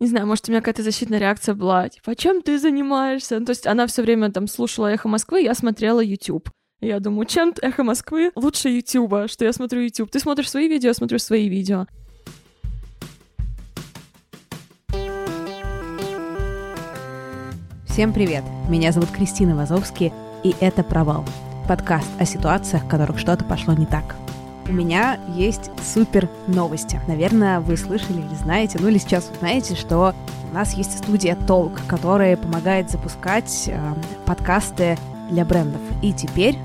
Не знаю, может, у меня какая-то защитная реакция была, типа, а чем ты занимаешься? Ну, то есть она все время там слушала «Эхо Москвы», я смотрела YouTube. И я думаю, чем «Эхо Москвы» лучше YouTube, что я смотрю YouTube. Ты смотришь свои видео, я смотрю свои видео. Всем привет! Меня зовут Кристина Вазовский, и это «Провал» — подкаст о ситуациях, в которых что-то пошло не так. У меня есть супер новости. Наверное, вы слышали или знаете, ну или сейчас вы знаете, что у нас есть студия Толк, которая помогает запускать э, подкасты для брендов. И теперь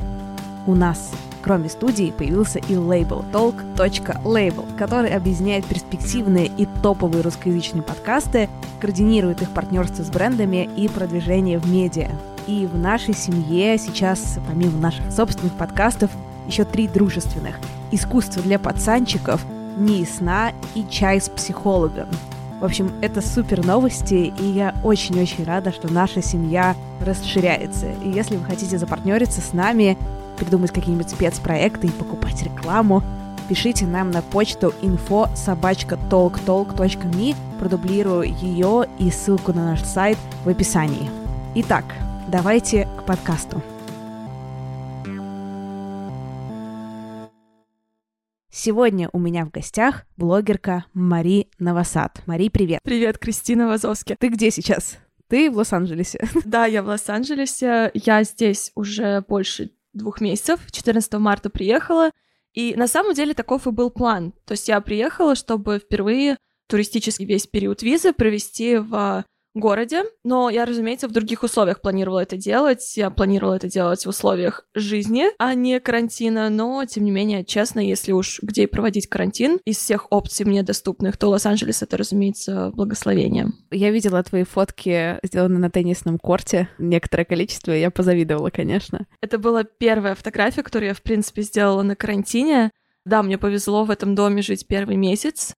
у нас кроме студии, появился и лейбл talk.label, который объединяет перспективные и топовые русскоязычные подкасты, координирует их партнерство с брендами и продвижение в медиа. И в нашей семье сейчас, помимо наших собственных подкастов, еще три дружественных. «Искусство для пацанчиков», «Не сна» и «Чай с психологом». В общем, это супер новости, и я очень-очень рада, что наша семья расширяется. И если вы хотите запартнериться с нами, придумать какие-нибудь спецпроекты и покупать рекламу, пишите нам на почту info собачка talktalk.me, продублирую ее и ссылку на наш сайт в описании. Итак, давайте к подкасту. Сегодня у меня в гостях блогерка Мари Новосад. Мари, привет. Привет, Кристина Вазовски. Ты где сейчас? Ты в Лос-Анджелесе. Да, я в Лос-Анджелесе. Я здесь уже больше двух месяцев. 14 марта приехала. И на самом деле таков и был план. То есть я приехала, чтобы впервые туристический весь период визы провести в городе, но я, разумеется, в других условиях планировала это делать. Я планировала это делать в условиях жизни, а не карантина, но, тем не менее, честно, если уж где и проводить карантин, из всех опций мне доступных, то Лос-Анджелес — это, разумеется, благословение. Я видела твои фотки, сделанные на теннисном корте, некоторое количество, я позавидовала, конечно. Это была первая фотография, которую я, в принципе, сделала на карантине. Да, мне повезло в этом доме жить первый месяц.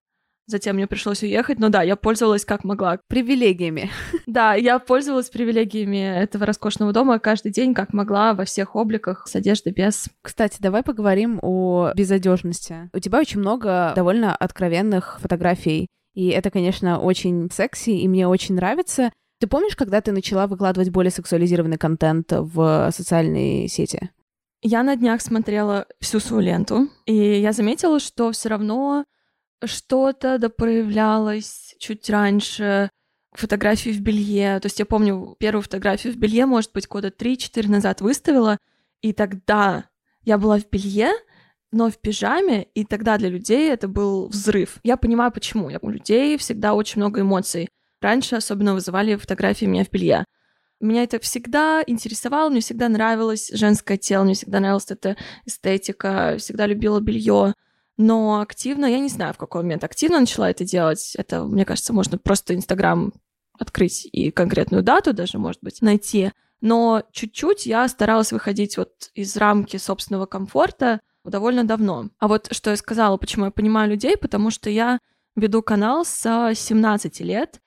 Затем мне пришлось уехать, но да, я пользовалась как могла. Привилегиями. Да, я пользовалась привилегиями этого роскошного дома каждый день, как могла, во всех обликах, с одеждой, без. Кстати, давай поговорим о безодежности. У тебя очень много довольно откровенных фотографий, и это, конечно, очень секси, и мне очень нравится. Ты помнишь, когда ты начала выкладывать более сексуализированный контент в социальные сети? Я на днях смотрела всю свою ленту, и я заметила, что все равно что-то да проявлялось чуть раньше, фотографии в белье. То есть я помню первую фотографию в белье, может быть, года 3-4 назад выставила, и тогда я была в белье, но в пижаме, и тогда для людей это был взрыв. Я понимаю, почему. У людей всегда очень много эмоций. Раньше особенно вызывали фотографии меня в белье. Меня это всегда интересовало, мне всегда нравилось женское тело, мне всегда нравилась эта эстетика, всегда любила белье. Но активно, я не знаю, в какой момент активно начала это делать. Это, мне кажется, можно просто Инстаграм открыть и конкретную дату даже, может быть, найти. Но чуть-чуть я старалась выходить вот из рамки собственного комфорта довольно давно. А вот что я сказала, почему я понимаю людей, потому что я веду канал с 17 лет,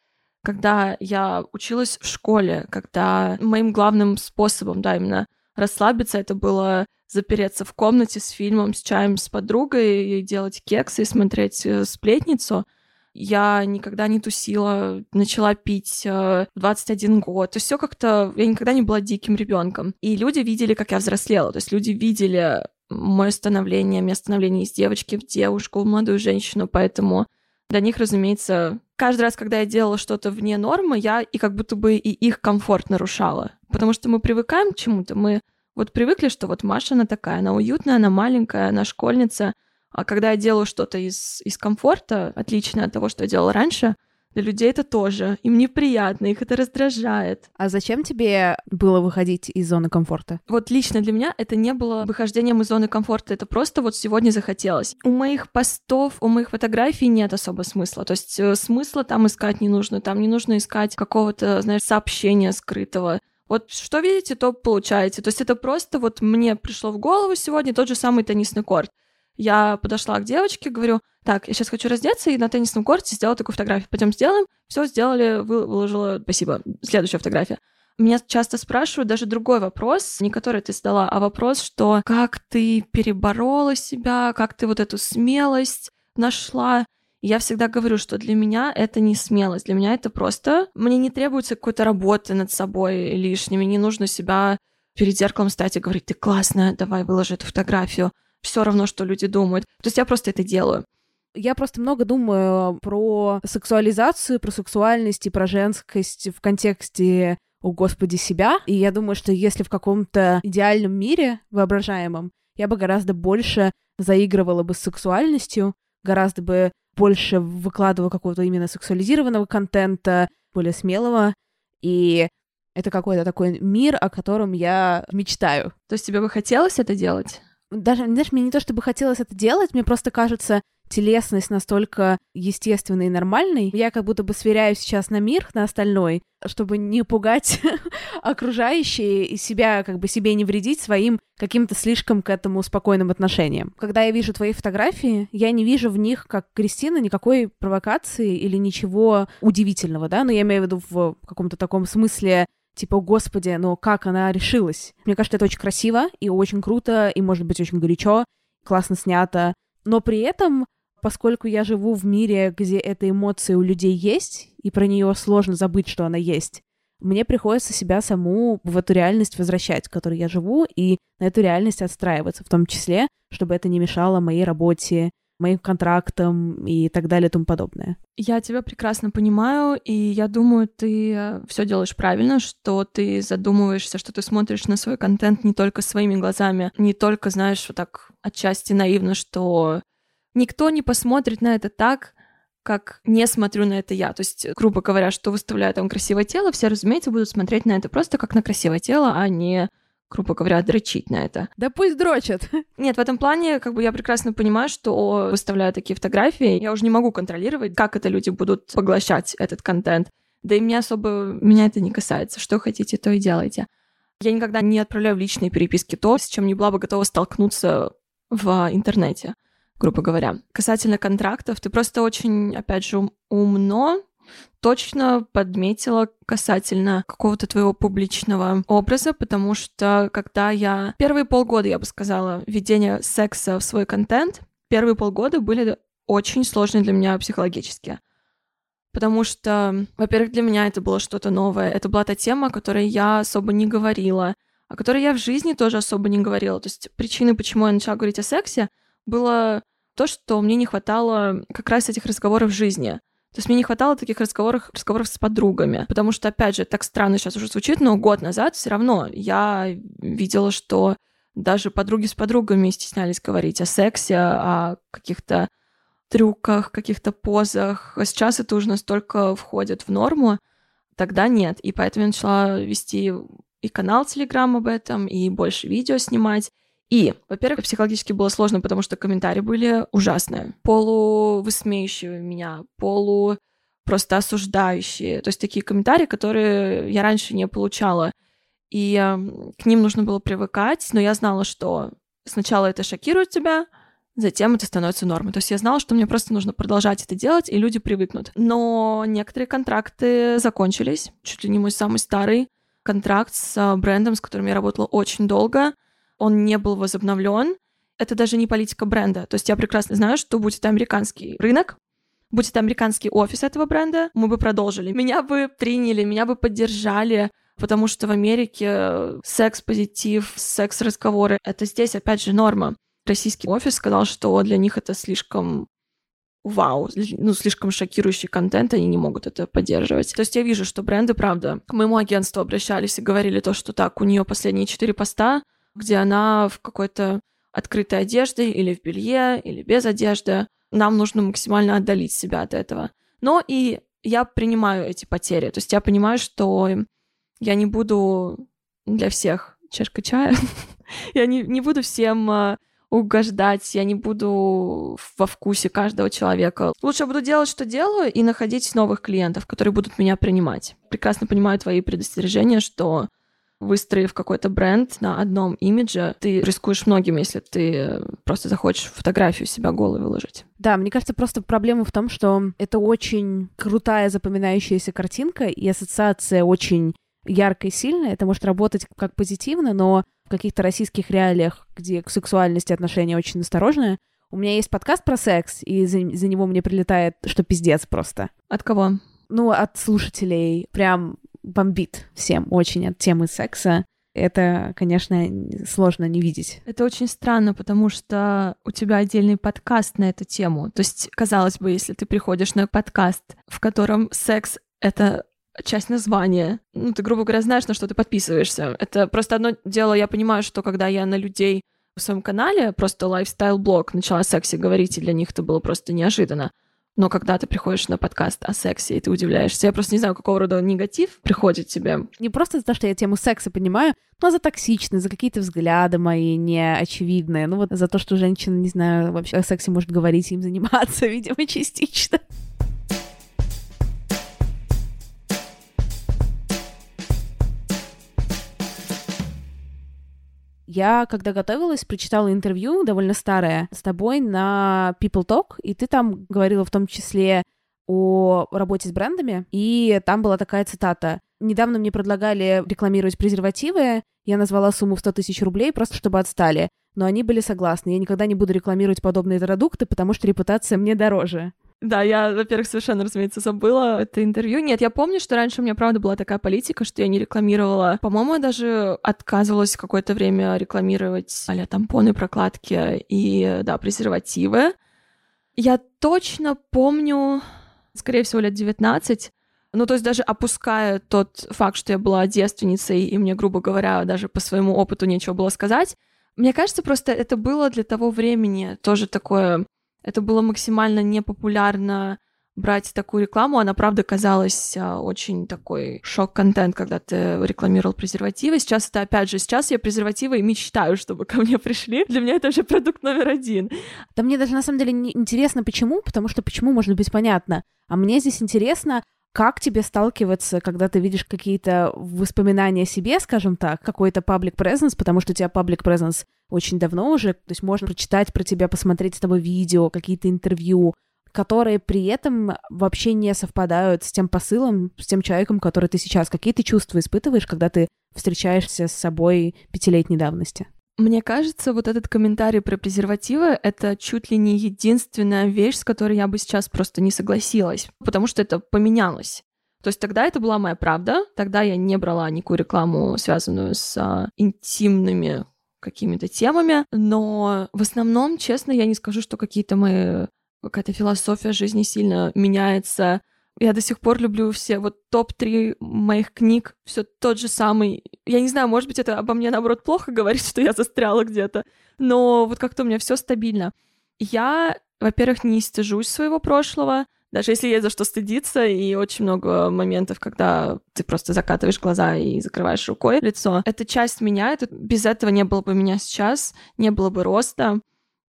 когда я училась в школе, когда моим главным способом, да, именно расслабиться, это было запереться в комнате с фильмом, с чаем с подругой, и делать кексы и смотреть э, сплетницу. Я никогда не тусила, начала пить э, в 21 год. То есть все как-то... Я никогда не была диким ребенком. И люди видели, как я взрослела. То есть люди видели мое становление, мое становление из девочки в девушку, в молодую женщину. Поэтому для них, разумеется, каждый раз, когда я делала что-то вне нормы, я и как будто бы и их комфорт нарушала. Потому что мы привыкаем к чему-то, мы вот привыкли, что вот Маша, она такая, она уютная, она маленькая, она школьница. А когда я делаю что-то из, из комфорта, отличное от того, что я делала раньше, для людей это тоже. Им неприятно, их это раздражает. А зачем тебе было выходить из зоны комфорта? Вот лично для меня это не было выхождением из зоны комфорта, это просто вот сегодня захотелось. У моих постов, у моих фотографий нет особо смысла. То есть э, смысла там искать не нужно, там не нужно искать какого-то, знаешь, сообщения скрытого. Вот что видите, то получаете. То есть это просто вот мне пришло в голову сегодня тот же самый теннисный корт. Я подошла к девочке, говорю, так, я сейчас хочу раздеться и на теннисном корте сделать такую фотографию. Пойдем сделаем. Все сделали, вы, выложила. Спасибо. Следующая фотография. Меня часто спрашивают даже другой вопрос, не который ты задала, а вопрос, что как ты переборола себя, как ты вот эту смелость нашла я всегда говорю, что для меня это не смелость, для меня это просто... Мне не требуется какой-то работы над собой лишними, не нужно себя перед зеркалом стать и говорить, ты классная, давай выложи эту фотографию. Все равно, что люди думают. То есть я просто это делаю. Я просто много думаю про сексуализацию, про сексуальность и про женскость в контексте «О, Господи, себя». И я думаю, что если в каком-то идеальном мире воображаемом я бы гораздо больше заигрывала бы с сексуальностью, гораздо бы больше выкладывала какого-то именно сексуализированного контента, более смелого. И это какой-то такой мир, о котором я мечтаю. То есть тебе бы хотелось это делать? Даже, знаешь, мне не то чтобы хотелось это делать, мне просто кажется, телесность настолько естественной и нормальной, я как будто бы сверяю сейчас на мир, на остальной, чтобы не пугать окружающие и себя, как бы себе не вредить своим каким-то слишком к этому спокойным отношениям. Когда я вижу твои фотографии, я не вижу в них, как Кристина, никакой провокации или ничего удивительного, да, но я имею в виду в каком-то таком смысле типа, господи, но как она решилась? Мне кажется, это очень красиво и очень круто, и, может быть, очень горячо, классно снято, но при этом поскольку я живу в мире, где эта эмоция у людей есть, и про нее сложно забыть, что она есть, мне приходится себя саму в эту реальность возвращать, в которой я живу, и на эту реальность отстраиваться, в том числе, чтобы это не мешало моей работе, моим контрактам и так далее и тому подобное. Я тебя прекрасно понимаю, и я думаю, ты э, все делаешь правильно, что ты задумываешься, что ты смотришь на свой контент не только своими глазами, не только, знаешь, вот так отчасти наивно, что никто не посмотрит на это так, как не смотрю на это я. То есть, грубо говоря, что выставляю там красивое тело, все, разумеется, будут смотреть на это просто как на красивое тело, а не грубо говоря, дрочить на это. Да пусть дрочат. Нет, в этом плане, как бы я прекрасно понимаю, что выставляя такие фотографии, я уже не могу контролировать, как это люди будут поглощать этот контент. Да и мне особо, меня это не касается. Что хотите, то и делайте. Я никогда не отправляю в личные переписки то, с чем не была бы готова столкнуться в интернете грубо говоря. Касательно контрактов, ты просто очень, опять же, умно точно подметила касательно какого-то твоего публичного образа, потому что когда я... Первые полгода, я бы сказала, введения секса в свой контент, первые полгода были очень сложные для меня психологически. Потому что, во-первых, для меня это было что-то новое. Это была та тема, о которой я особо не говорила, о которой я в жизни тоже особо не говорила. То есть причины, почему я начала говорить о сексе, было то, что мне не хватало как раз этих разговоров в жизни. То есть мне не хватало таких разговоров, разговоров с подругами. Потому что, опять же, так странно сейчас уже звучит, но год назад все равно я видела, что даже подруги с подругами стеснялись говорить о сексе, о каких-то трюках, каких-то позах. А сейчас это уже настолько входит в норму, тогда нет. И поэтому я начала вести и канал Телеграм об этом, и больше видео снимать. И, во-первых, психологически было сложно, потому что комментарии были ужасные. Полувысмеющие меня, полу просто осуждающие. То есть такие комментарии, которые я раньше не получала. И э, к ним нужно было привыкать, но я знала, что сначала это шокирует тебя, затем это становится нормой. То есть я знала, что мне просто нужно продолжать это делать, и люди привыкнут. Но некоторые контракты закончились. Чуть ли не мой самый старый контракт с а, брендом, с которым я работала очень долго. Он не был возобновлен. Это даже не политика бренда. То есть я прекрасно знаю, что будет американский рынок, будь это американский офис этого бренда, мы бы продолжили. Меня бы приняли, меня бы поддержали, потому что в Америке секс-позитив, секс-разговоры — это здесь, опять же, норма. Российский офис сказал, что для них это слишком вау, ну, слишком шокирующий контент, они не могут это поддерживать. То есть я вижу, что бренды, правда, к моему агентству обращались и говорили то, что так, у нее последние четыре поста, где она в какой-то открытой одежде или в белье, или без одежды. Нам нужно максимально отдалить себя от этого. Но и я принимаю эти потери. То есть я понимаю, что я не буду для всех чашка чая. я не, не буду всем э, угождать, я не буду во вкусе каждого человека. Лучше я буду делать, что делаю, и находить новых клиентов, которые будут меня принимать. Прекрасно понимаю твои предостережения, что выстроив какой-то бренд на одном имидже, ты рискуешь многим, если ты просто захочешь фотографию себя голой выложить. Да, мне кажется, просто проблема в том, что это очень крутая запоминающаяся картинка, и ассоциация очень яркая и сильная. Это может работать как позитивно, но в каких-то российских реалиях, где к сексуальности отношения очень осторожные, у меня есть подкаст про секс, и за, за него мне прилетает, что пиздец просто. От кого? Ну, от слушателей. Прям бомбит всем очень от темы секса. Это, конечно, сложно не видеть. Это очень странно, потому что у тебя отдельный подкаст на эту тему. То есть, казалось бы, если ты приходишь на подкаст, в котором секс — это часть названия. Ну, ты, грубо говоря, знаешь, на что ты подписываешься. Это просто одно дело, я понимаю, что когда я на людей в своем канале просто лайфстайл-блог начала о сексе говорить, и для них это было просто неожиданно. Но когда ты приходишь на подкаст о сексе, и ты удивляешься, я просто не знаю, какого рода негатив приходит тебе. Не просто за то, что я тему секса понимаю, но за токсичность, за какие-то взгляды мои неочевидные. Ну вот за то, что женщина, не знаю, вообще о сексе может говорить, им заниматься, видимо, частично. Я, когда готовилась, прочитала интервью, довольно старое, с тобой на People Talk, и ты там говорила в том числе о работе с брендами, и там была такая цитата. Недавно мне предлагали рекламировать презервативы, я назвала сумму в 100 тысяч рублей, просто чтобы отстали. Но они были согласны. Я никогда не буду рекламировать подобные продукты, потому что репутация мне дороже. Да, я, во-первых, совершенно, разумеется, забыла это интервью. Нет, я помню, что раньше у меня, правда, была такая политика, что я не рекламировала. По-моему, я даже отказывалась какое-то время рекламировать а тампоны, прокладки и, да, презервативы. Я точно помню, скорее всего, лет 19, ну, то есть даже опуская тот факт, что я была девственницей, и мне, грубо говоря, даже по своему опыту нечего было сказать, мне кажется, просто это было для того времени тоже такое это было максимально непопулярно брать такую рекламу. Она, правда, казалась а, очень такой шок-контент, когда ты рекламировал презервативы. Сейчас это, опять же, сейчас я презервативы и мечтаю, чтобы ко мне пришли. Для меня это уже продукт номер один. Да мне даже, на самом деле, не интересно, почему, потому что почему, может быть, понятно. А мне здесь интересно, как тебе сталкиваться, когда ты видишь какие-то воспоминания о себе, скажем так, какой-то public presence, потому что у тебя public presence очень давно уже, то есть можно прочитать про тебя, посмотреть с тобой видео, какие-то интервью, которые при этом вообще не совпадают с тем посылом, с тем человеком, который ты сейчас. Какие ты чувства испытываешь, когда ты встречаешься с собой пятилетней давности? Мне кажется, вот этот комментарий про презервативы — это чуть ли не единственная вещь, с которой я бы сейчас просто не согласилась, потому что это поменялось. То есть тогда это была моя правда, тогда я не брала никакую рекламу, связанную с а, интимными какими-то темами, но в основном, честно, я не скажу, что какие-то мои какая-то философия жизни сильно меняется. Я до сих пор люблю все вот топ-3 моих книг, все тот же самый. Я не знаю, может быть, это обо мне, наоборот, плохо говорит, что я застряла где-то, но вот как-то у меня все стабильно. Я, во-первых, не стыжусь своего прошлого, даже если есть за что стыдиться, и очень много моментов, когда ты просто закатываешь глаза и закрываешь рукой лицо. Это часть меня, это, без этого не было бы меня сейчас, не было бы роста.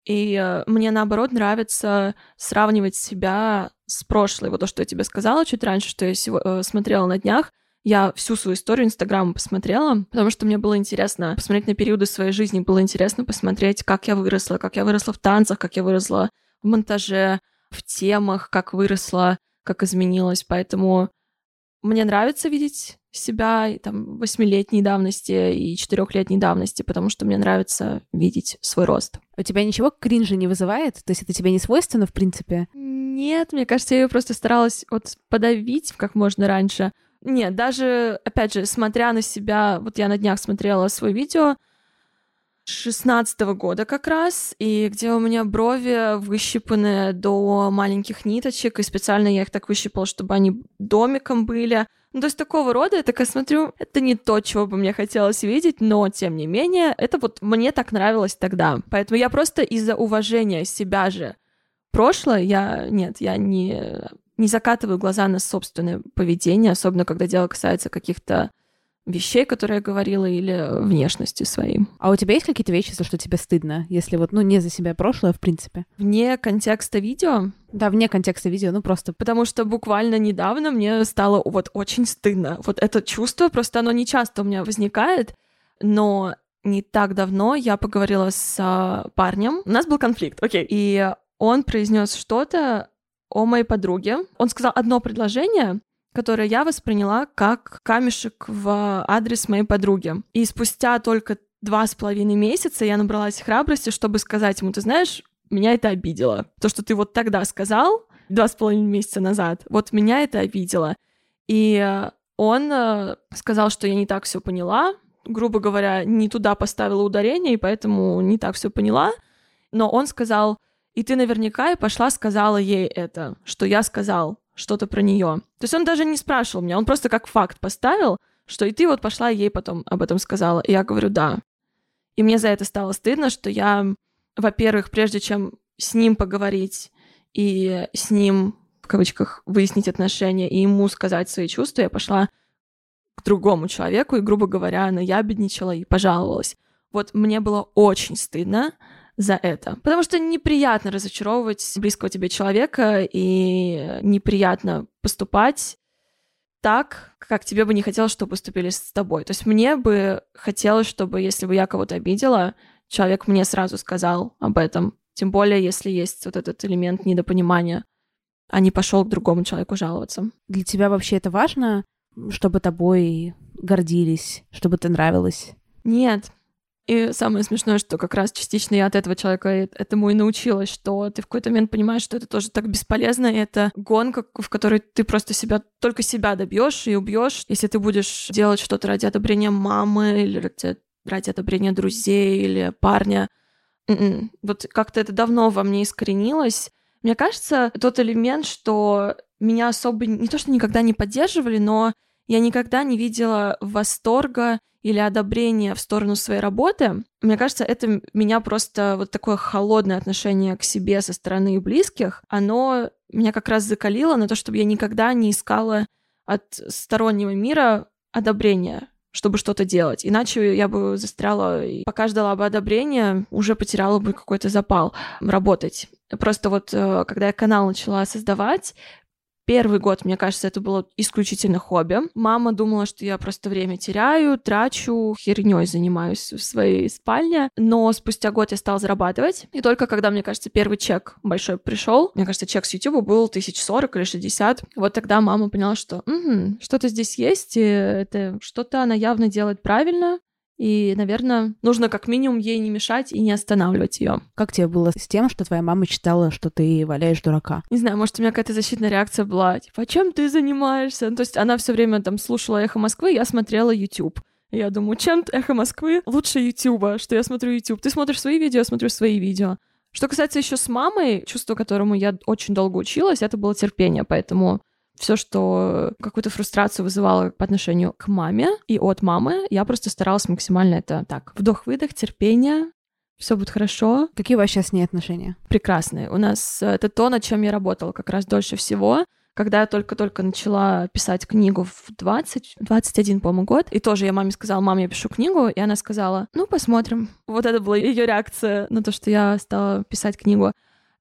И э, мне, наоборот, нравится сравнивать себя с прошлой. Вот то, что я тебе сказала чуть раньше, что я сего, э, смотрела на днях. я всю свою историю Инстаграма посмотрела, потому что мне было интересно посмотреть на периоды своей жизни, было интересно посмотреть, как я выросла, как я выросла в танцах, как я выросла в монтаже, в темах, как выросла, как изменилась. Поэтому мне нравится видеть себя там восьмилетней давности и четырехлетней давности, потому что мне нравится видеть свой рост. У тебя ничего кринжа не вызывает? То есть это тебе не свойственно, в принципе? Нет, мне кажется, я ее просто старалась вот подавить как можно раньше. Нет, даже, опять же, смотря на себя, вот я на днях смотрела свое видео, 16 года как раз, и где у меня брови выщипаны до маленьких ниточек, и специально я их так выщипала, чтобы они домиком были. Ну, то есть такого рода я такая смотрю, это не то, чего бы мне хотелось видеть, но, тем не менее, это вот мне так нравилось тогда. Поэтому я просто из-за уважения себя же прошлое, я, нет, я не, не закатываю глаза на собственное поведение, особенно когда дело касается каких-то вещей, которые я говорила, или внешности своей. А у тебя есть какие-то вещи, за что тебе стыдно, если вот, ну, не за себя прошлое, в принципе? Вне контекста видео? Да, вне контекста видео, ну просто. Потому что буквально недавно мне стало вот очень стыдно. Вот это чувство, просто оно не часто у меня возникает, но не так давно я поговорила с а, парнем. У нас был конфликт, окей. Okay. И он произнес что-то о моей подруге. Он сказал одно предложение, которое я восприняла как камешек в адрес моей подруги. И спустя только два с половиной месяца я набралась храбрости, чтобы сказать ему, ты знаешь, меня это обидело. То, что ты вот тогда сказал, два с половиной месяца назад, вот меня это обидело. И он э, сказал, что я не так все поняла, грубо говоря, не туда поставила ударение, и поэтому не так все поняла. Но он сказал, и ты наверняка и пошла сказала ей это, что я сказал что-то про нее. То есть он даже не спрашивал меня, он просто как факт поставил, что и ты вот пошла ей потом об этом сказала. И я говорю, да. И мне за это стало стыдно, что я, во-первых, прежде чем с ним поговорить и с ним, в кавычках, выяснить отношения и ему сказать свои чувства, я пошла к другому человеку и, грубо говоря, наябедничала и пожаловалась. Вот мне было очень стыдно, за это. Потому что неприятно разочаровывать близкого тебе человека и неприятно поступать так, как тебе бы не хотелось, чтобы поступили с тобой. То есть мне бы хотелось, чтобы, если бы я кого-то обидела, человек мне сразу сказал об этом. Тем более, если есть вот этот элемент недопонимания, а не пошел к другому человеку жаловаться. Для тебя вообще это важно, чтобы тобой гордились, чтобы ты нравилась? Нет, и самое смешное, что как раз частично я от этого человека этому и научилась, что ты в какой-то момент понимаешь, что это тоже так бесполезно, и это гонка, в которой ты просто себя, только себя добьешь и убьешь, если ты будешь делать что-то ради одобрения мамы или ради, ради одобрения друзей или парня. М-м. Вот как-то это давно во мне искоренилось. Мне кажется, тот элемент, что меня особо не то, что никогда не поддерживали, но я никогда не видела восторга или одобрения в сторону своей работы. Мне кажется, это меня просто вот такое холодное отношение к себе со стороны близких, оно меня как раз закалило на то, чтобы я никогда не искала от стороннего мира одобрения чтобы что-то делать. Иначе я бы застряла, и пока ждала бы одобрения, уже потеряла бы какой-то запал работать. Просто вот э, когда я канал начала создавать, Первый год, мне кажется, это было исключительно хобби. Мама думала, что я просто время теряю, трачу, херней занимаюсь в своей спальне. Но спустя год я стала зарабатывать. И только когда, мне кажется, первый чек большой пришел, мне кажется, чек с YouTube был тысяч сорок или шестьдесят, вот тогда мама поняла, что угу, что-то здесь есть, и это что-то она явно делает правильно, и, наверное, нужно как минимум ей не мешать и не останавливать ее. Как тебе было с тем, что твоя мама читала, что ты валяешь дурака? Не знаю, может, у меня какая-то защитная реакция была, типа, а чем ты занимаешься? Ну, то есть она все время там слушала «Эхо Москвы», я смотрела YouTube. Я думаю, чем «Эхо Москвы» лучше Ютуба, что я смотрю YouTube. Ты смотришь свои видео, я смотрю свои видео. Что касается еще с мамой, чувство, которому я очень долго училась, это было терпение, поэтому все, что какую-то фрустрацию вызывало по отношению к маме и от мамы, я просто старалась максимально это так. Вдох-выдох, терпение, все будет хорошо. Какие у вас сейчас с ней отношения? Прекрасные. У нас э, это то, над чем я работала как раз дольше всего. Когда я только-только начала писать книгу в 20, 21, по-моему, год, и тоже я маме сказала, мам, я пишу книгу, и она сказала, ну, посмотрим. Вот это была ее реакция на то, что я стала писать книгу.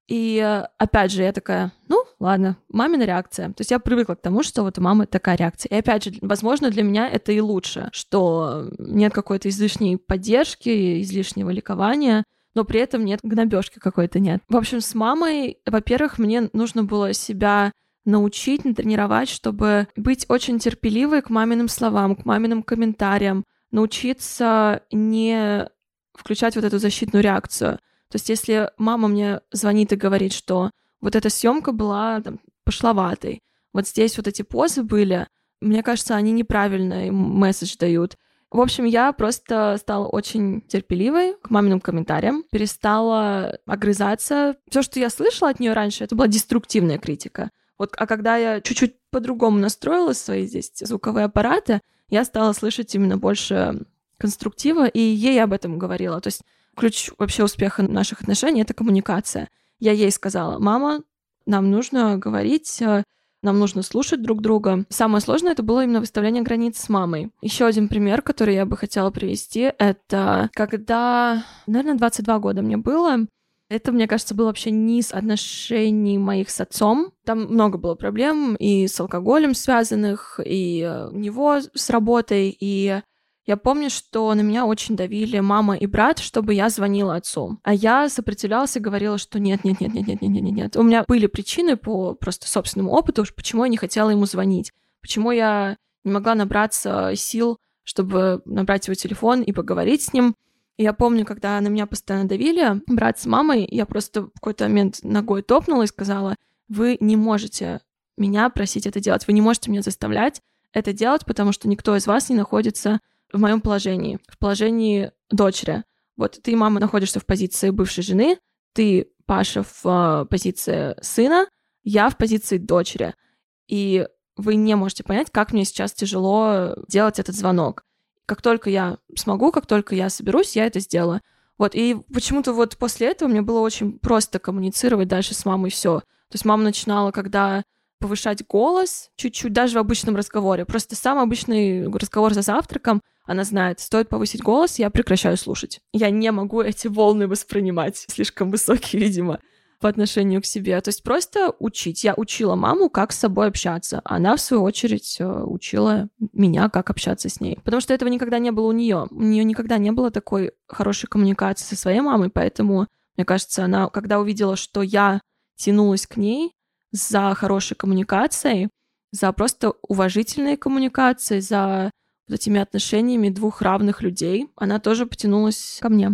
И опять же, я такая, ну, ладно, мамина реакция. То есть я привыкла к тому, что вот у мамы такая реакция. И опять же, возможно, для меня это и лучше, что нет какой-то излишней поддержки, излишнего ликования, но при этом нет гнобежки какой-то нет. В общем, с мамой, во-первых, мне нужно было себя научить, натренировать, чтобы быть очень терпеливой к маминым словам, к маминым комментариям, научиться не включать вот эту защитную реакцию. То есть если мама мне звонит и говорит, что вот эта съемка была там, пошловатой, вот здесь вот эти позы были, мне кажется, они неправильный месседж дают. В общем, я просто стала очень терпеливой к маминым комментариям, перестала огрызаться. Все, что я слышала от нее раньше, это была деструктивная критика. Вот, а когда я чуть-чуть по-другому настроила свои здесь звуковые аппараты, я стала слышать именно больше конструктива, и ей об этом говорила. То есть ключ вообще успеха наших отношений — это коммуникация. Я ей сказала, мама, нам нужно говорить, э, нам нужно слушать друг друга. Самое сложное это было именно выставление границ с мамой. Еще один пример, который я бы хотела привести, это когда, наверное, 22 года мне было, это, мне кажется, был вообще низ отношений моих с отцом. Там много было проблем и с алкоголем связанных, и э, у него с работой, и я помню, что на меня очень давили мама и брат, чтобы я звонила отцу. А я сопротивлялась и говорила, что нет, нет, нет, нет, нет, нет, нет, нет. У меня были причины по просто собственному опыту, почему я не хотела ему звонить, почему я не могла набраться сил, чтобы набрать его телефон и поговорить с ним. И я помню, когда на меня постоянно давили, брат с мамой, я просто в какой-то момент ногой топнула и сказала, вы не можете меня просить это делать, вы не можете меня заставлять это делать, потому что никто из вас не находится в моем положении, в положении дочери. Вот ты, мама, находишься в позиции бывшей жены, ты, Паша, в э, позиции сына, я в позиции дочери. И вы не можете понять, как мне сейчас тяжело делать этот звонок. Как только я смогу, как только я соберусь, я это сделаю. Вот, и почему-то вот после этого мне было очень просто коммуницировать дальше с мамой все. То есть мама начинала, когда повышать голос чуть-чуть, даже в обычном разговоре. Просто самый обычный разговор за завтраком — она знает, стоит повысить голос, я прекращаю слушать. Я не могу эти волны воспринимать, слишком высокие, видимо, по отношению к себе. То есть просто учить. Я учила маму, как с собой общаться. Она, в свою очередь, э, учила меня, как общаться с ней. Потому что этого никогда не было у нее. У нее никогда не было такой хорошей коммуникации со своей мамой, поэтому, мне кажется, она, когда увидела, что я тянулась к ней за хорошей коммуникацией, за просто уважительной коммуникацией, за вот этими отношениями двух равных людей, она тоже потянулась ко мне.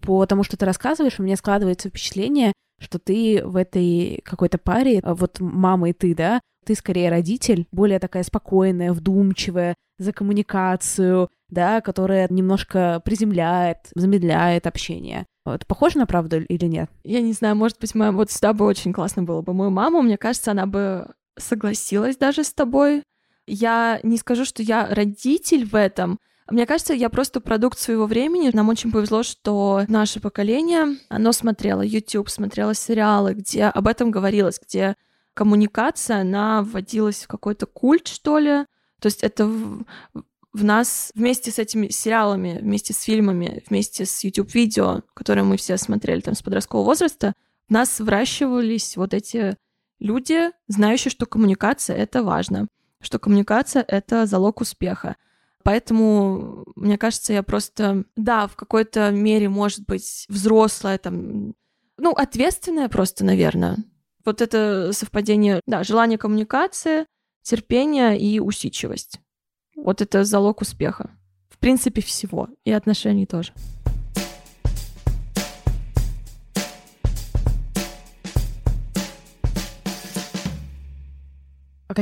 По тому, что ты рассказываешь, у меня складывается впечатление, что ты в этой какой-то паре, а, вот мама и ты, да, ты скорее родитель, более такая спокойная, вдумчивая, за коммуникацию, да, которая немножко приземляет, замедляет общение. Это похоже на правду или нет? Я не знаю, может быть, моя вот сюда бы очень классно было бы. Мою маму, мне кажется, она бы согласилась даже с тобой, я не скажу, что я родитель в этом. Мне кажется, я просто продукт своего времени. Нам очень повезло, что наше поколение, оно смотрело YouTube, смотрело сериалы, где об этом говорилось, где коммуникация, она вводилась в какой-то культ, что ли. То есть это в, в нас вместе с этими сериалами, вместе с фильмами, вместе с YouTube-видео, которые мы все смотрели там с подросткового возраста, в нас выращивались вот эти люди, знающие, что коммуникация — это важно что коммуникация — это залог успеха. Поэтому, мне кажется, я просто, да, в какой-то мере, может быть, взрослая, там, ну, ответственная просто, наверное. Вот это совпадение, да, желание коммуникации, терпение и усидчивость. Вот это залог успеха. В принципе, всего. И отношений тоже.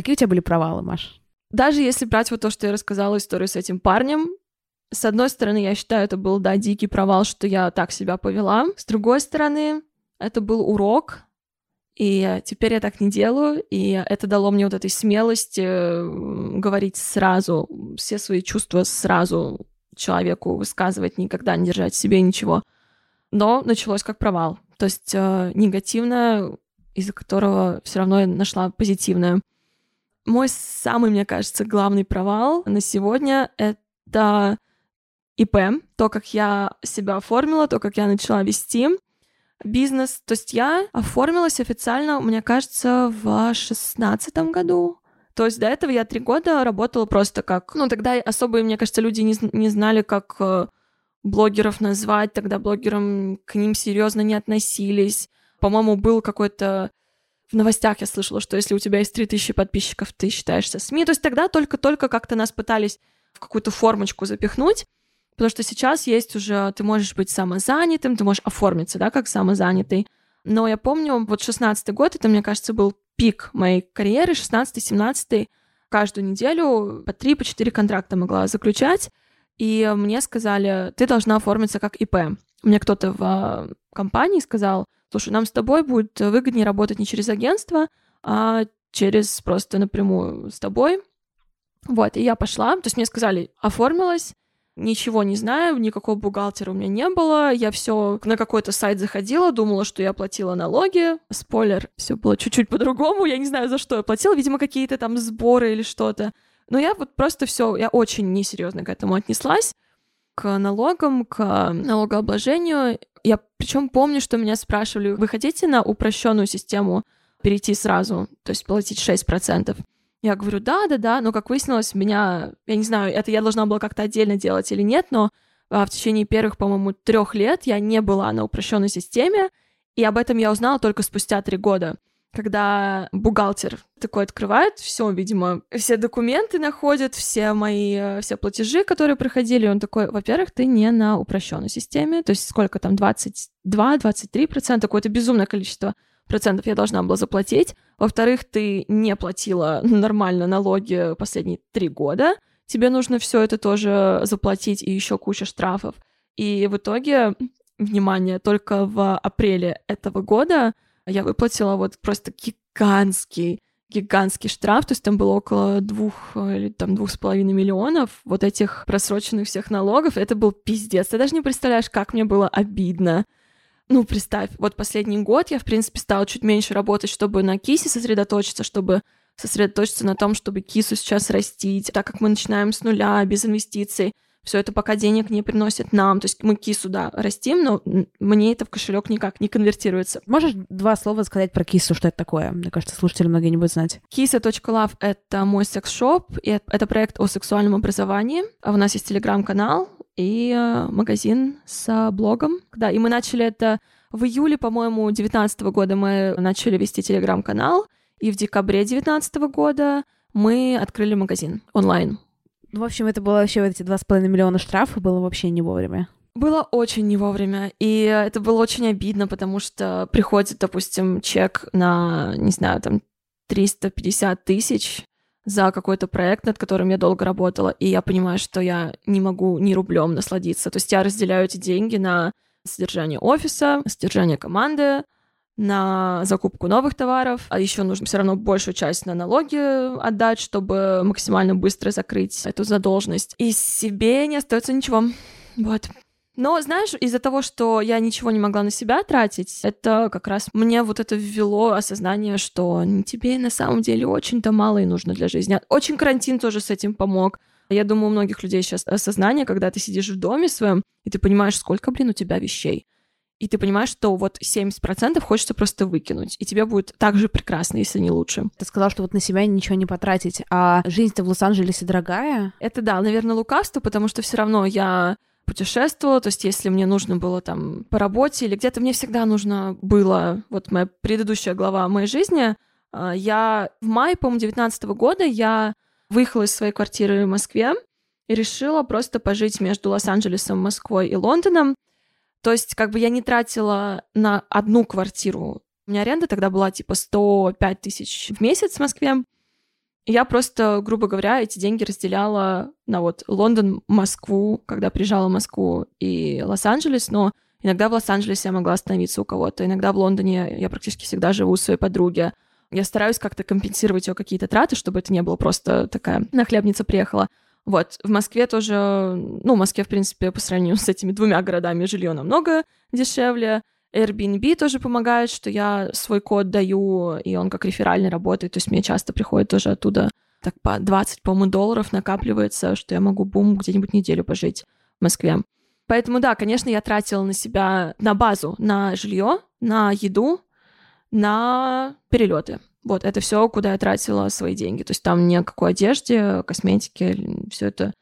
Какие у тебя были провалы, Маш? Даже если брать вот то, что я рассказала историю с этим парнем, с одной стороны, я считаю, это был, да, дикий провал, что я так себя повела. С другой стороны, это был урок, и теперь я так не делаю, и это дало мне вот этой смелости э, говорить сразу, все свои чувства сразу человеку высказывать, никогда не держать в себе ничего. Но началось как провал. То есть э, негативное, из-за которого все равно я нашла позитивное. Мой самый, мне кажется, главный провал на сегодня — это ИП, то, как я себя оформила, то, как я начала вести. бизнес. То есть я оформилась официально, мне кажется, в шестнадцатом году. То есть до этого я три года работала просто как... Ну, тогда особо, мне кажется, люди не, не знали, как э, блогеров назвать, тогда блогерам к ним серьезно не относились. По-моему, был какой-то... В новостях я слышала, что если у тебя есть 3000 подписчиков, ты считаешься СМИ. То есть тогда только-только как-то нас пытались в какую-то формочку запихнуть, потому что сейчас есть уже... Ты можешь быть самозанятым, ты можешь оформиться, да, как самозанятый. Но я помню, вот 16 год, это, мне кажется, был пик моей карьеры, 16-17, каждую неделю по 3 по 4 контракта могла заключать, и мне сказали, ты должна оформиться как ИП. Мне кто-то в а, компании сказал, слушай, нам с тобой будет выгоднее работать не через агентство, а через просто напрямую с тобой. Вот, и я пошла, то есть мне сказали, оформилась, ничего не знаю, никакого бухгалтера у меня не было. Я все на какой-то сайт заходила, думала, что я платила налоги. Спойлер, все было чуть-чуть по-другому. Я не знаю, за что я платила. Видимо, какие-то там сборы или что-то. Но я вот просто все, я очень несерьезно к этому отнеслась к налогам, к налогообложению. Я причем помню, что меня спрашивали, вы хотите на упрощенную систему перейти сразу, то есть платить 6%? Я говорю, да, да, да, но, как выяснилось, меня, я не знаю, это я должна была как-то отдельно делать или нет, но а, в течение первых, по-моему, трех лет я не была на упрощенной системе, и об этом я узнала только спустя три года, когда бухгалтер такой открывает, все, видимо, все документы находят, все мои, э, все платежи, которые проходили, он такой, во-первых, ты не на упрощенной системе, то есть сколько там, 22-23%, какое-то безумное количество процентов я должна была заплатить. Во-вторых, ты не платила нормально налоги последние три года. Тебе нужно все это тоже заплатить и еще куча штрафов. И в итоге, внимание, только в апреле этого года я выплатила вот просто гигантский гигантский штраф, то есть там было около двух или там двух с половиной миллионов вот этих просроченных всех налогов. Это был пиздец. Ты даже не представляешь, как мне было обидно. Ну, представь, вот последний год я, в принципе, стала чуть меньше работать, чтобы на кисе сосредоточиться, чтобы сосредоточиться на том, чтобы кису сейчас растить, так как мы начинаем с нуля, без инвестиций. Все это пока денег не приносит нам. То есть мы кису, да, растим, но мне это в кошелек никак не конвертируется. Можешь два слова сказать про кису, что это такое? Мне кажется, слушатели многие не будут знать. Kisa.love — это мой секс-шоп, и это проект о сексуальном образовании. А у нас есть телеграм-канал, и э, магазин с блогом. Да, и мы начали это в июле, по-моему, 2019 года мы начали вести телеграм-канал, и в декабре 2019 года мы открыли магазин онлайн. Ну, в общем, это было вообще вот эти 2,5 миллиона штрафов, было вообще не вовремя. Было очень не вовремя, и это было очень обидно, потому что приходит, допустим, чек на, не знаю, там 350 тысяч, за какой-то проект, над которым я долго работала, и я понимаю, что я не могу ни рублем насладиться. То есть я разделяю эти деньги на содержание офиса, содержание команды, на закупку новых товаров, а еще нужно все равно большую часть на налоги отдать, чтобы максимально быстро закрыть эту задолженность. И себе не остается ничего. Вот. Но, знаешь, из-за того, что я ничего не могла на себя тратить, это как раз мне вот это ввело осознание, что тебе на самом деле очень-то мало и нужно для жизни. Очень карантин тоже с этим помог. Я думаю, у многих людей сейчас осознание, когда ты сидишь в доме своем, и ты понимаешь, сколько, блин, у тебя вещей. И ты понимаешь, что вот 70% хочется просто выкинуть, и тебе будет так же прекрасно, если не лучше. Ты сказал, что вот на себя ничего не потратить, а жизнь-то в Лос-Анджелесе дорогая? Это да, наверное, лукавство, потому что все равно я путешествовала, то есть если мне нужно было там по работе или где-то, мне всегда нужно было, вот моя предыдущая глава моей жизни, а, я в мае, по-моему, 19 года я выехала из своей квартиры в Москве и решила просто пожить между Лос-Анджелесом, Москвой и Лондоном. То есть как бы я не тратила на одну квартиру. У меня аренда тогда была типа 105 тысяч в месяц в Москве. Я просто, грубо говоря, эти деньги разделяла на вот Лондон, Москву, когда приезжала в Москву и Лос-Анджелес, но иногда в Лос-Анджелесе я могла остановиться у кого-то, иногда в Лондоне я практически всегда живу у своей подруги. Я стараюсь как-то компенсировать ее какие-то траты, чтобы это не было просто такая нахлебница приехала. Вот, в Москве тоже, ну, в Москве, в принципе, по сравнению с этими двумя городами жилье намного дешевле. Airbnb тоже помогает, что я свой код даю, и он как реферальный работает, то есть мне часто приходит тоже оттуда так по 20, по-моему, долларов накапливается, что я могу, бум, где-нибудь неделю пожить в Москве. Поэтому, да, конечно, я тратила на себя, на базу, на жилье, на еду, на перелеты. Вот, это все, куда я тратила свои деньги. То есть там ни о какой одежде, косметике, все это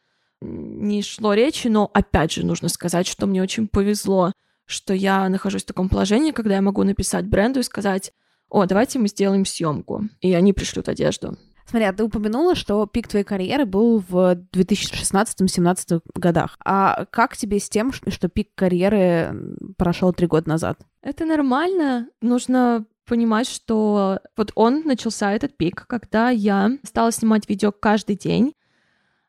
не шло речи, но опять же нужно сказать, что мне очень повезло, что я нахожусь в таком положении, когда я могу написать бренду и сказать, о, давайте мы сделаем съемку, и они пришлют одежду. Смотри, а ты упомянула, что пик твоей карьеры был в 2016-2017 годах. А как тебе с тем, что пик карьеры прошел три года назад? Это нормально. Нужно понимать, что вот он начался, этот пик, когда я стала снимать видео каждый день.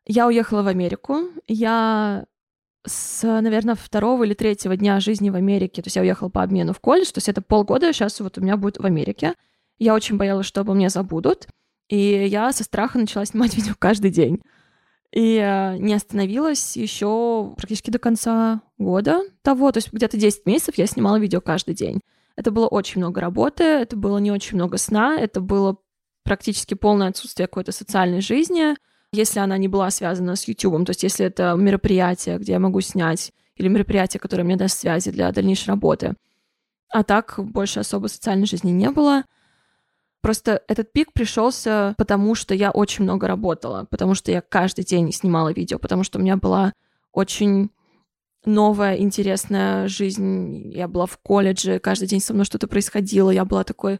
Я уехала в Америку. Я с, наверное, второго или третьего дня жизни в Америке, то есть я уехала по обмену в колледж, то есть это полгода сейчас вот у меня будет в Америке. Я очень боялась, что обо мне забудут, и я со страха начала снимать видео каждый день. И э, не остановилась еще практически до конца года того, то есть где-то 10 месяцев я снимала видео каждый день. Это было очень много работы, это было не очень много сна, это было практически полное отсутствие какой-то социальной жизни, если она не была связана с YouTube. То есть если это мероприятие, где я могу снять, или мероприятие, которое мне даст связи для дальнейшей работы. А так больше особо социальной жизни не было. Просто этот пик пришелся потому, что я очень много работала, потому что я каждый день снимала видео, потому что у меня была очень новая, интересная жизнь. Я была в колледже, каждый день со мной что-то происходило. Я была такой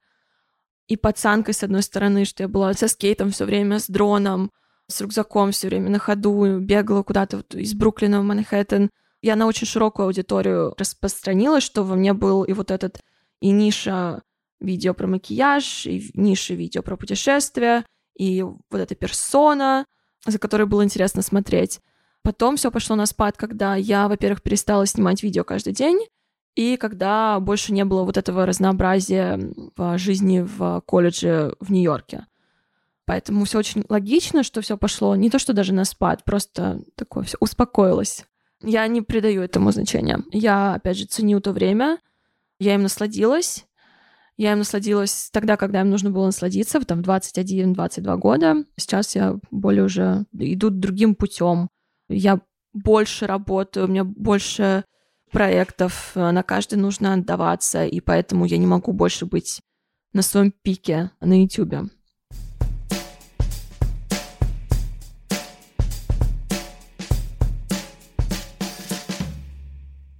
и пацанкой, с одной стороны, что я была со скейтом все время, с дроном, с рюкзаком все время на ходу, бегала куда-то вот из Бруклина в Манхэттен. Я на очень широкую аудиторию распространилась, что во мне был и вот этот и ниша видео про макияж, и ниша видео про путешествия, и вот эта персона, за которой было интересно смотреть. Потом все пошло на спад, когда я, во-первых, перестала снимать видео каждый день, и когда больше не было вот этого разнообразия в жизни в колледже в Нью-Йорке. Поэтому все очень логично, что все пошло не то, что даже на спад, просто такое все успокоилось. Я не придаю этому значения. Я, опять же, ценю то время, я им насладилась. Я им насладилась тогда, когда им нужно было насладиться, там, в 21-22 года. Сейчас я более уже иду другим путем я больше работаю, у меня больше проектов, э, на каждый нужно отдаваться, и поэтому я не могу больше быть на своем пике на YouTube.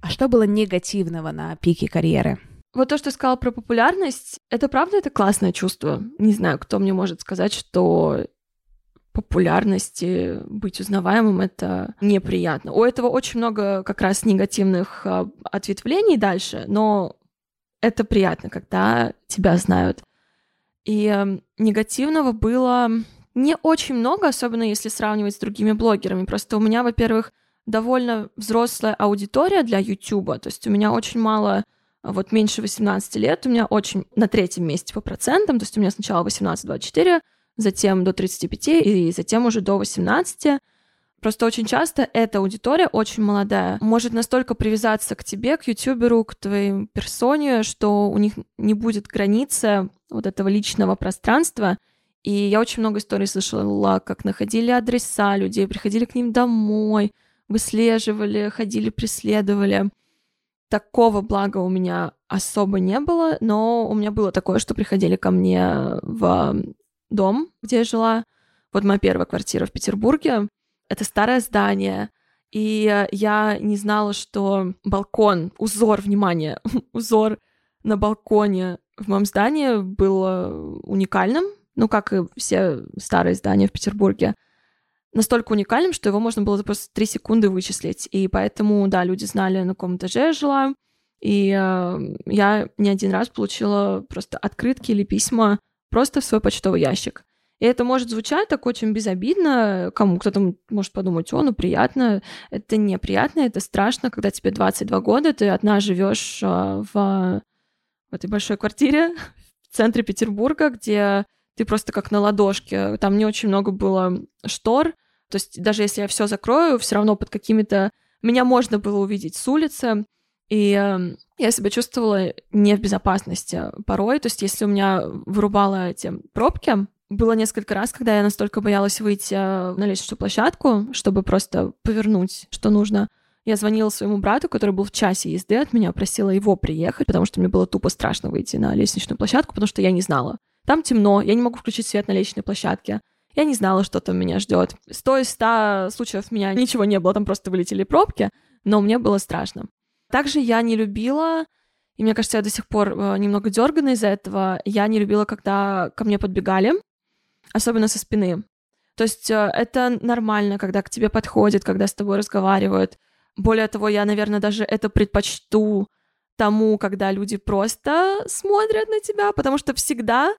А что было негативного на пике карьеры? Вот то, что сказал про популярность, это правда, это классное чувство. Не знаю, кто мне может сказать, что популярности, быть узнаваемым, это неприятно. У этого очень много как раз негативных а, ответвлений дальше, но это приятно, когда тебя знают. И э, негативного было не очень много, особенно если сравнивать с другими блогерами. Просто у меня, во-первых, довольно взрослая аудитория для YouTube, то есть у меня очень мало вот меньше 18 лет, у меня очень на третьем месте по процентам, то есть у меня сначала 18-24, затем до 35 и затем уже до 18. Просто очень часто эта аудитория очень молодая, может настолько привязаться к тебе, к ютуберу, к твоей персоне, что у них не будет границы вот этого личного пространства. И я очень много историй слышала, как находили адреса людей, приходили к ним домой, выслеживали, ходили, преследовали. Такого блага у меня особо не было, но у меня было такое, что приходили ко мне в дом, где я жила. Вот моя первая квартира в Петербурге. Это старое здание. И я не знала, что балкон, узор, внимание, узор на балконе в моем здании был уникальным, ну, как и все старые здания в Петербурге. Настолько уникальным, что его можно было за просто три секунды вычислить. И поэтому, да, люди знали, на каком этаже я жила. И э, я не один раз получила просто открытки или письма просто в свой почтовый ящик. И это может звучать так очень безобидно, кому кто-то может подумать, о, ну приятно, это неприятно, это страшно, когда тебе 22 года, ты одна живешь а, в, в этой большой квартире в центре Петербурга, где ты просто как на ладошке, там не очень много было штор, то есть даже если я все закрою, все равно под какими-то... Меня можно было увидеть с улицы, и эм, я себя чувствовала не в безопасности порой. То есть, если у меня вырубало эти пробки, было несколько раз, когда я настолько боялась выйти э, на лестничную площадку, чтобы просто повернуть, что нужно. Я звонила своему брату, который был в часе езды от меня, просила его приехать, потому что мне было тупо страшно выйти на лестничную площадку, потому что я не знала. Там темно, я не могу включить свет на лестничной площадке. Я не знала, что там меня ждет. Сто из ста случаев меня ничего не было, там просто вылетели пробки, но мне было страшно. Также я не любила, и мне кажется, я до сих пор э, немного дергана из-за этого, я не любила, когда ко мне подбегали, особенно со спины. То есть э, это нормально, когда к тебе подходят, когда с тобой разговаривают. Более того, я, наверное, даже это предпочту тому, когда люди просто смотрят на тебя, потому что всегда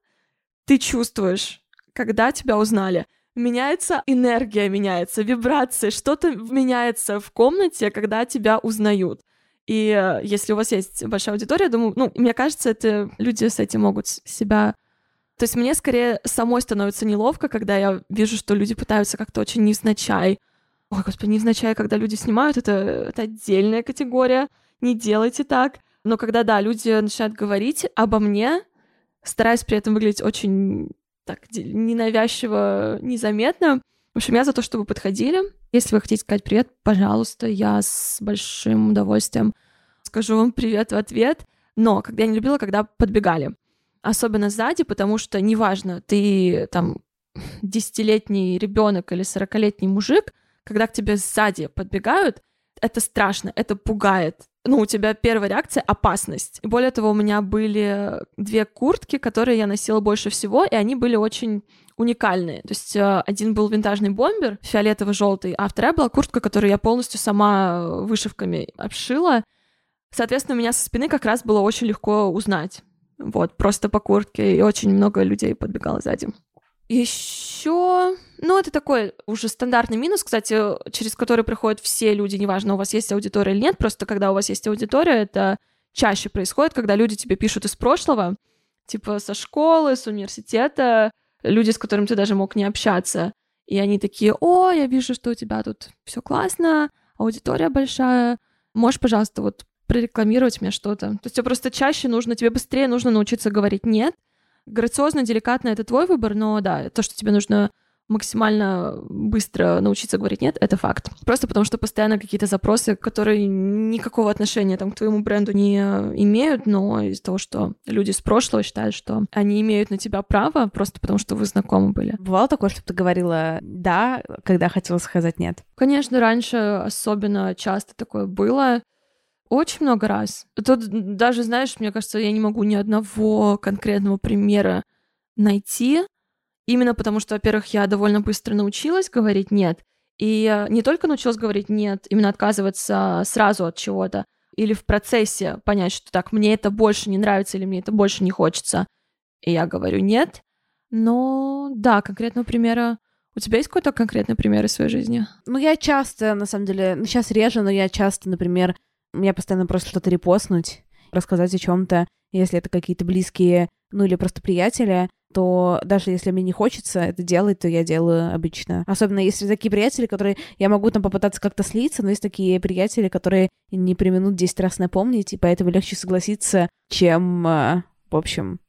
ты чувствуешь, когда тебя узнали. Меняется энергия, меняется вибрация, что-то меняется в комнате, когда тебя узнают. И э, если у вас есть большая аудитория, думаю, ну, мне кажется, это люди с этим могут себя то есть мне скорее самой становится неловко, когда я вижу, что люди пытаются как-то очень невзначай. Ой, господи, невзначай, когда люди снимают, это, это отдельная категория. Не делайте так. Но когда, да, люди начинают говорить обо мне, стараясь при этом выглядеть очень так ненавязчиво, незаметно. Общем, я за то, чтобы подходили. Если вы хотите сказать привет, пожалуйста, я с большим удовольствием скажу вам привет в ответ. Но когда я не любила, когда подбегали особенно сзади, потому что неважно, ты там десятилетний ребенок или сорокалетний мужик, когда к тебе сзади подбегают, это страшно, это пугает. Ну, у тебя первая реакция — опасность. И более того, у меня были две куртки, которые я носила больше всего, и они были очень уникальные. То есть э, один был винтажный бомбер, фиолетово-желтый, а вторая была куртка, которую я полностью сама вышивками обшила. Соответственно, у меня со спины как раз было очень легко узнать. Вот, просто по куртке, и очень много людей подбегало сзади. Еще, ну, это такой уже стандартный минус, кстати, через который проходят все люди, неважно, у вас есть аудитория или нет, просто когда у вас есть аудитория, это чаще происходит, когда люди тебе пишут из прошлого, типа со школы, с университета, люди, с которыми ты даже мог не общаться, и они такие, о, я вижу, что у тебя тут все классно, аудитория большая, можешь, пожалуйста, вот прорекламировать мне что-то. То есть тебе просто чаще нужно, тебе быстрее нужно научиться говорить «нет». Грациозно, деликатно — это твой выбор, но да, то, что тебе нужно максимально быстро научиться говорить нет, это факт. Просто потому что постоянно какие-то запросы, которые никакого отношения там, к твоему бренду не имеют, но из-за того, что люди с прошлого считают, что они имеют на тебя право, просто потому что вы знакомы были. Бывало такое, чтобы ты говорила «да», когда хотела сказать «нет»? Конечно, раньше особенно часто такое было. Очень много раз. Тут даже, знаешь, мне кажется, я не могу ни одного конкретного примера найти, именно потому что, во-первых, я довольно быстро научилась говорить «нет», и не только научилась говорить «нет», именно отказываться сразу от чего-то, или в процессе понять, что так, мне это больше не нравится или мне это больше не хочется, и я говорю «нет», но да, конкретного примера у тебя есть какой-то конкретный пример из своей жизни? Ну, я часто, на самом деле, ну, сейчас реже, но я часто, например, меня постоянно просто что-то репостнуть, рассказать о чем-то, если это какие-то близкие, ну или просто приятели, то даже если мне не хочется это делать, то я делаю обычно. Особенно если такие приятели, которые я могу там попытаться как-то слиться, но есть такие приятели, которые не применут 10 раз напомнить, и поэтому легче согласиться, чем, э, в общем,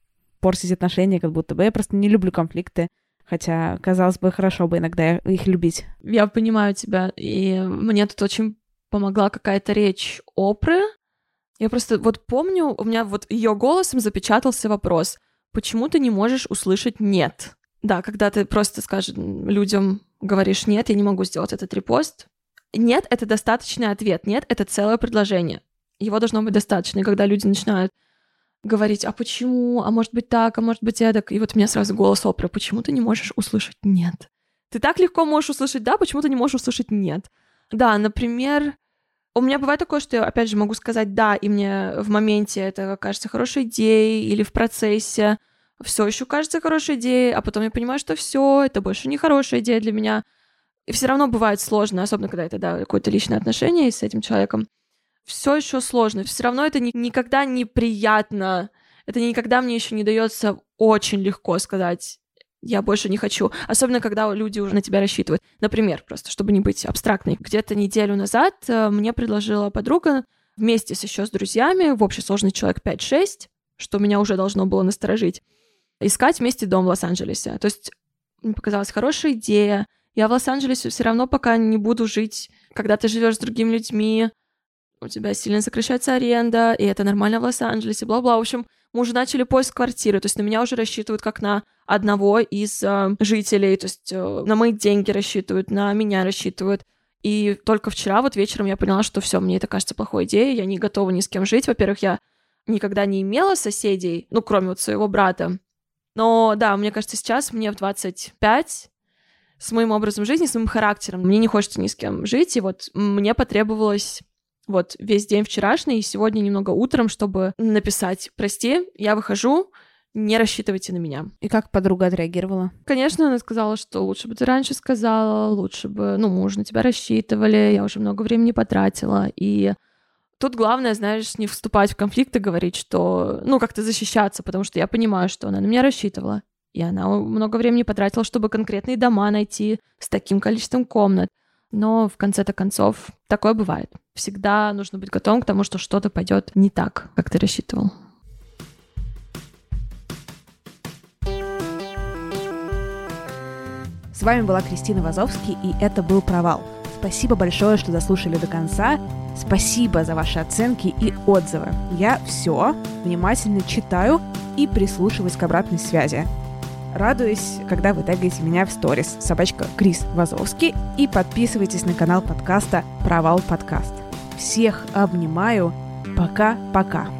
портить отношения, как будто бы. Я просто не люблю конфликты. Хотя, казалось бы, хорошо бы иногда их любить. Я понимаю тебя, и мне тут очень помогла какая-то речь Опры. Я просто вот помню, у меня вот ее голосом запечатался вопрос, почему ты не можешь услышать «нет»? Да, когда ты просто, скажем, людям говоришь «нет, я не могу сделать этот репост», «нет» — это достаточный ответ, «нет» — это целое предложение. Его должно быть достаточно. И когда люди начинают говорить, а почему, а может быть так, а может быть эдак, и вот у меня сразу голос опры, почему ты не можешь услышать «нет»? Ты так легко можешь услышать «да», почему ты не можешь услышать «нет»? Да, например, у меня бывает такое, что я, опять же, могу сказать «да», и мне в моменте это кажется хорошей идеей, или в процессе все еще кажется хорошей идеей, а потом я понимаю, что все, это больше не хорошая идея для меня. И все равно бывает сложно, особенно когда это да, какое-то личное отношение с этим человеком. Все еще сложно. Все равно это ни, никогда неприятно. Это никогда мне еще не дается очень легко сказать я больше не хочу. Особенно, когда люди уже на тебя рассчитывают. Например, просто, чтобы не быть абстрактной. Где-то неделю назад э, мне предложила подруга вместе с еще с друзьями, в общей сложности человек 5-6, что меня уже должно было насторожить, искать вместе дом в Лос-Анджелесе. То есть мне показалась хорошая идея. Я в Лос-Анджелесе все равно пока не буду жить когда ты живешь с другими людьми, у тебя сильно сокращается аренда, и это нормально в Лос-Анджелесе, бла-бла. В общем, мы уже начали поиск квартиры, то есть на меня уже рассчитывают как на одного из э, жителей, то есть э, на мои деньги рассчитывают, на меня рассчитывают. И только вчера вот вечером я поняла, что все, мне это кажется плохой идеей, я не готова ни с кем жить. Во-первых, я никогда не имела соседей, ну, кроме вот своего брата. Но да, мне кажется, сейчас мне в 25 с моим образом жизни, с моим характером, мне не хочется ни с кем жить, и вот мне потребовалось вот весь день вчерашний и сегодня немного утром, чтобы написать «Прости, я выхожу, не рассчитывайте на меня». И как подруга отреагировала? Конечно, она сказала, что лучше бы ты раньше сказала, лучше бы, ну, муж на тебя рассчитывали, я уже много времени потратила, и Тут главное, знаешь, не вступать в конфликт и говорить, что, ну, как-то защищаться, потому что я понимаю, что она на меня рассчитывала. И она много времени потратила, чтобы конкретные дома найти с таким количеством комнат. Но в конце-то концов такое бывает. Всегда нужно быть готовым к тому, что что-то пойдет не так, как ты рассчитывал. С вами была Кристина Вазовский, и это был «Провал». Спасибо большое, что дослушали до конца. Спасибо за ваши оценки и отзывы. Я все внимательно читаю и прислушиваюсь к обратной связи. Радуюсь, когда вы тегаете меня в сторис собачка Крис Вазовский и подписывайтесь на канал подкаста «Провал подкаст». Всех обнимаю. Пока-пока.